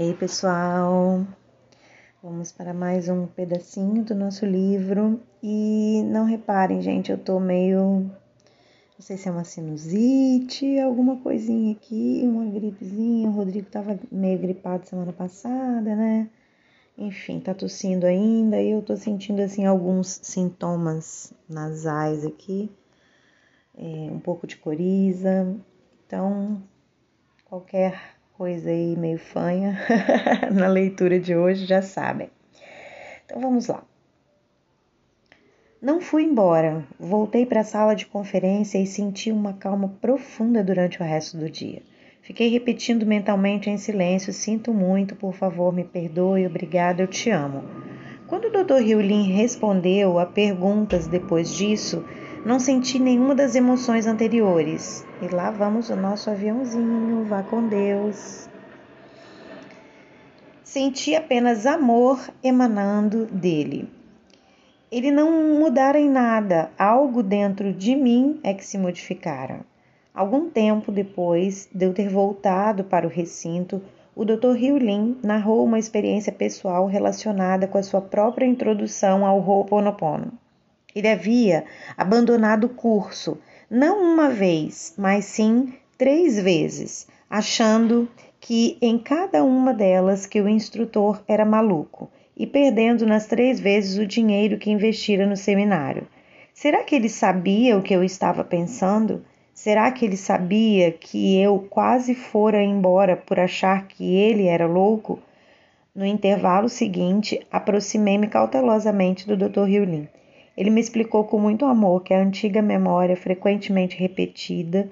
Ei, pessoal! Vamos para mais um pedacinho do nosso livro. E não reparem, gente, eu tô meio. Não sei se é uma sinusite, alguma coisinha aqui, uma gripezinha. O Rodrigo tava meio gripado semana passada, né? Enfim, tá tossindo ainda e eu tô sentindo assim alguns sintomas nasais aqui, é, um pouco de coriza. Então, qualquer coisa aí meio fanha na leitura de hoje, já sabem. Então vamos lá. Não fui embora. Voltei para a sala de conferência e senti uma calma profunda durante o resto do dia. Fiquei repetindo mentalmente em silêncio: Sinto muito, por favor, me perdoe, obrigado, eu te amo. Quando o Dr. Riulin respondeu a perguntas depois disso, não senti nenhuma das emoções anteriores. E lá vamos o nosso aviãozinho, vá com Deus. Senti apenas amor emanando dele. Ele não mudara em nada, algo dentro de mim é que se modificara. Algum tempo depois de eu ter voltado para o recinto, o Dr. Riulin narrou uma experiência pessoal relacionada com a sua própria introdução ao Ho'oponopono. Ele havia abandonado o curso, não uma vez, mas sim três vezes, achando que em cada uma delas que o instrutor era maluco e perdendo nas três vezes o dinheiro que investira no seminário. Será que ele sabia o que eu estava pensando? Será que ele sabia que eu quase fora embora por achar que ele era louco? No intervalo seguinte, aproximei-me cautelosamente do Dr. Riulin. Ele me explicou com muito amor que a antiga memória, frequentemente repetida,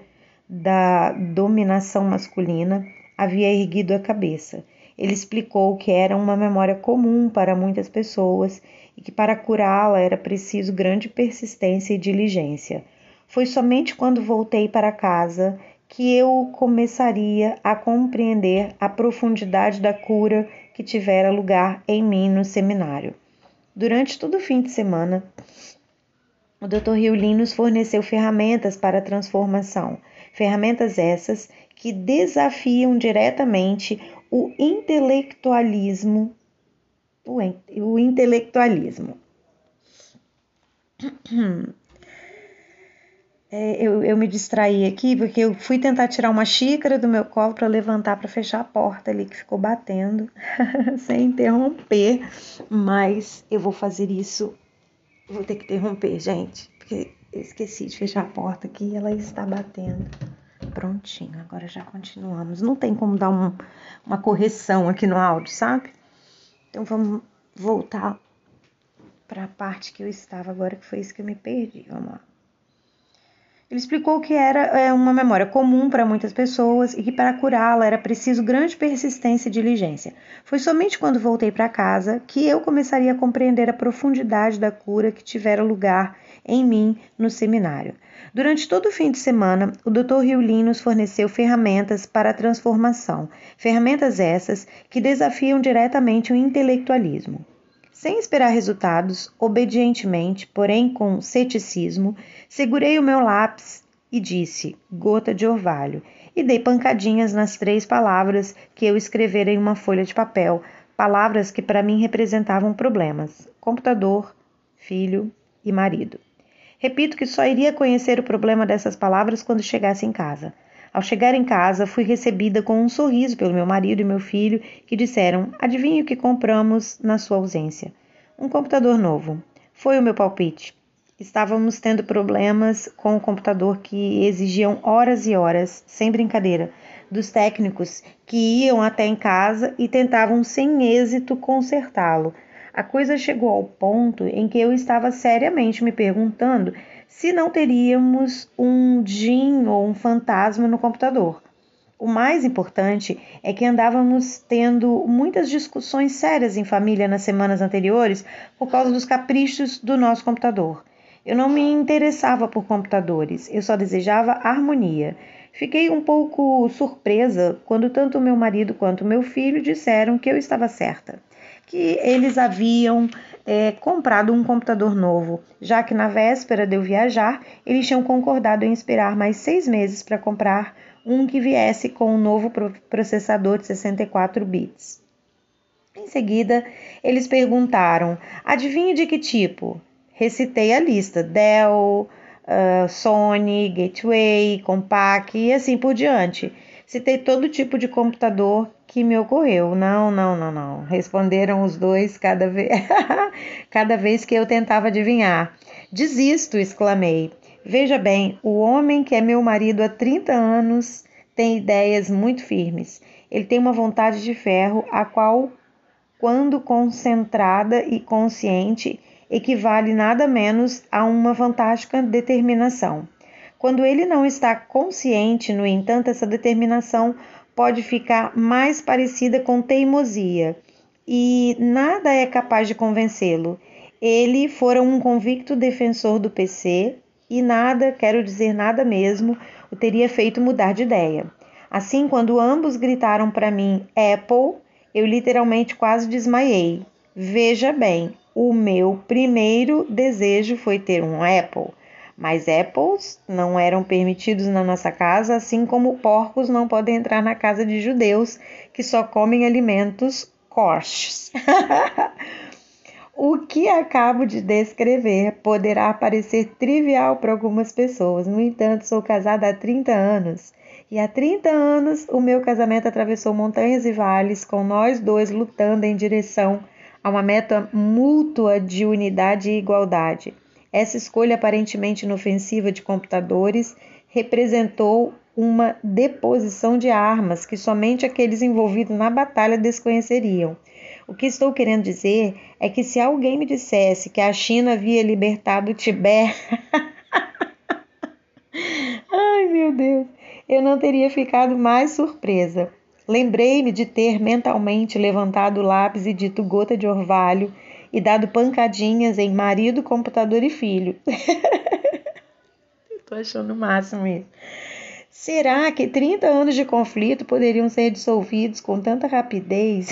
da dominação masculina havia erguido a cabeça. Ele explicou que era uma memória comum para muitas pessoas e que para curá-la era preciso grande persistência e diligência. Foi somente quando voltei para casa que eu começaria a compreender a profundidade da cura que tivera lugar em mim no seminário. Durante todo o fim de semana, o Dr. Riulin nos forneceu ferramentas para a transformação, ferramentas essas que desafiam diretamente o intelectualismo, o intelectualismo. É, eu, eu, me distraí aqui porque eu fui tentar tirar uma xícara do meu colo para levantar para fechar a porta ali que ficou batendo sem interromper, mas eu vou fazer isso. Vou ter que interromper, gente, porque eu esqueci de fechar a porta aqui e ela está batendo. Prontinho, agora já continuamos. Não tem como dar um, uma correção aqui no áudio, sabe? Então vamos voltar para a parte que eu estava agora, que foi isso que eu me perdi. Vamos lá. Ele explicou que era é, uma memória comum para muitas pessoas e que para curá-la era preciso grande persistência e diligência. Foi somente quando voltei para casa que eu começaria a compreender a profundidade da cura que tivera lugar em mim no seminário. Durante todo o fim de semana, o Dr. Riulin nos forneceu ferramentas para a transformação, ferramentas essas que desafiam diretamente o intelectualismo. Sem esperar resultados, obedientemente, porém com ceticismo, segurei o meu lápis e disse: gota de orvalho, e dei pancadinhas nas três palavras que eu escrevera em uma folha de papel, palavras que para mim representavam problemas: computador, filho e marido. Repito que só iria conhecer o problema dessas palavras quando chegasse em casa. Ao chegar em casa, fui recebida com um sorriso pelo meu marido e meu filho, que disseram: Adivinhe o que compramos na sua ausência? Um computador novo. Foi o meu palpite. Estávamos tendo problemas com o computador que exigiam horas e horas, sem brincadeira, dos técnicos que iam até em casa e tentavam sem êxito consertá-lo. A coisa chegou ao ponto em que eu estava seriamente me perguntando se não teríamos um Jin ou um fantasma no computador. O mais importante é que andávamos tendo muitas discussões sérias em família nas semanas anteriores por causa dos caprichos do nosso computador. Eu não me interessava por computadores, eu só desejava harmonia. Fiquei um pouco surpresa quando tanto meu marido quanto meu filho disseram que eu estava certa, que eles haviam é, comprado um computador novo, já que na véspera de eu viajar, eles tinham concordado em esperar mais seis meses para comprar um que viesse com um novo processador de 64 bits. Em seguida, eles perguntaram: adivinhe de que tipo? Recitei a lista: Dell, uh, Sony, Gateway, Compaq e assim por diante. Citei todo tipo de computador que me ocorreu. Não, não, não, não. Responderam os dois cada vez, cada vez que eu tentava adivinhar. Desisto, exclamei. Veja bem, o homem que é meu marido há 30 anos tem ideias muito firmes. Ele tem uma vontade de ferro, a qual, quando concentrada e consciente, equivale nada menos a uma fantástica determinação. Quando ele não está consciente, no entanto, essa determinação pode ficar mais parecida com teimosia e nada é capaz de convencê-lo. Ele fora um convicto defensor do PC e nada, quero dizer nada mesmo, o teria feito mudar de ideia. Assim, quando ambos gritaram para mim Apple, eu literalmente quase desmaiei. Veja bem, o meu primeiro desejo foi ter um Apple, mas apples não eram permitidos na nossa casa, assim como porcos não podem entrar na casa de judeus que só comem alimentos kosher. O que acabo de descrever poderá parecer trivial para algumas pessoas, no entanto, sou casada há 30 anos e há 30 anos o meu casamento atravessou montanhas e vales, com nós dois lutando em direção a uma meta mútua de unidade e igualdade. Essa escolha aparentemente inofensiva de computadores representou uma deposição de armas que somente aqueles envolvidos na batalha desconheceriam. O que estou querendo dizer é que se alguém me dissesse que a China havia libertado o Tibete. Ai, meu Deus! Eu não teria ficado mais surpresa. Lembrei-me de ter mentalmente levantado o lápis e dito gota de orvalho e dado pancadinhas em marido, computador e filho. Estou achando o máximo isso. Será que 30 anos de conflito poderiam ser dissolvidos com tanta rapidez?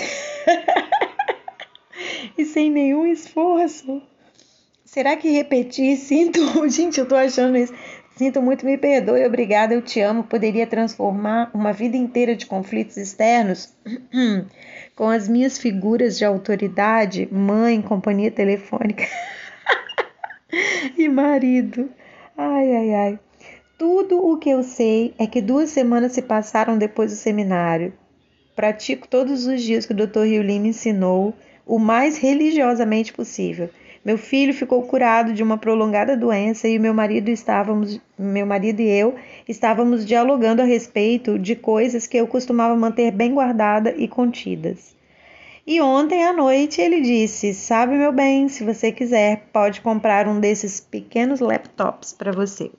e sem nenhum esforço. Será que repetir, sinto, gente, eu tô achando isso. Sinto muito, me perdoe, obrigada, eu te amo. Poderia transformar uma vida inteira de conflitos externos com as minhas figuras de autoridade, mãe, companhia telefônica e marido. Ai, ai, ai. Tudo o que eu sei é que duas semanas se passaram depois do seminário. Pratico todos os dias que o Dr. Riulin me ensinou o mais religiosamente possível. Meu filho ficou curado de uma prolongada doença e meu marido estávamos, meu marido e eu estávamos dialogando a respeito de coisas que eu costumava manter bem guardada e contidas. E ontem à noite ele disse: "Sabe, meu bem, se você quiser, pode comprar um desses pequenos laptops para você."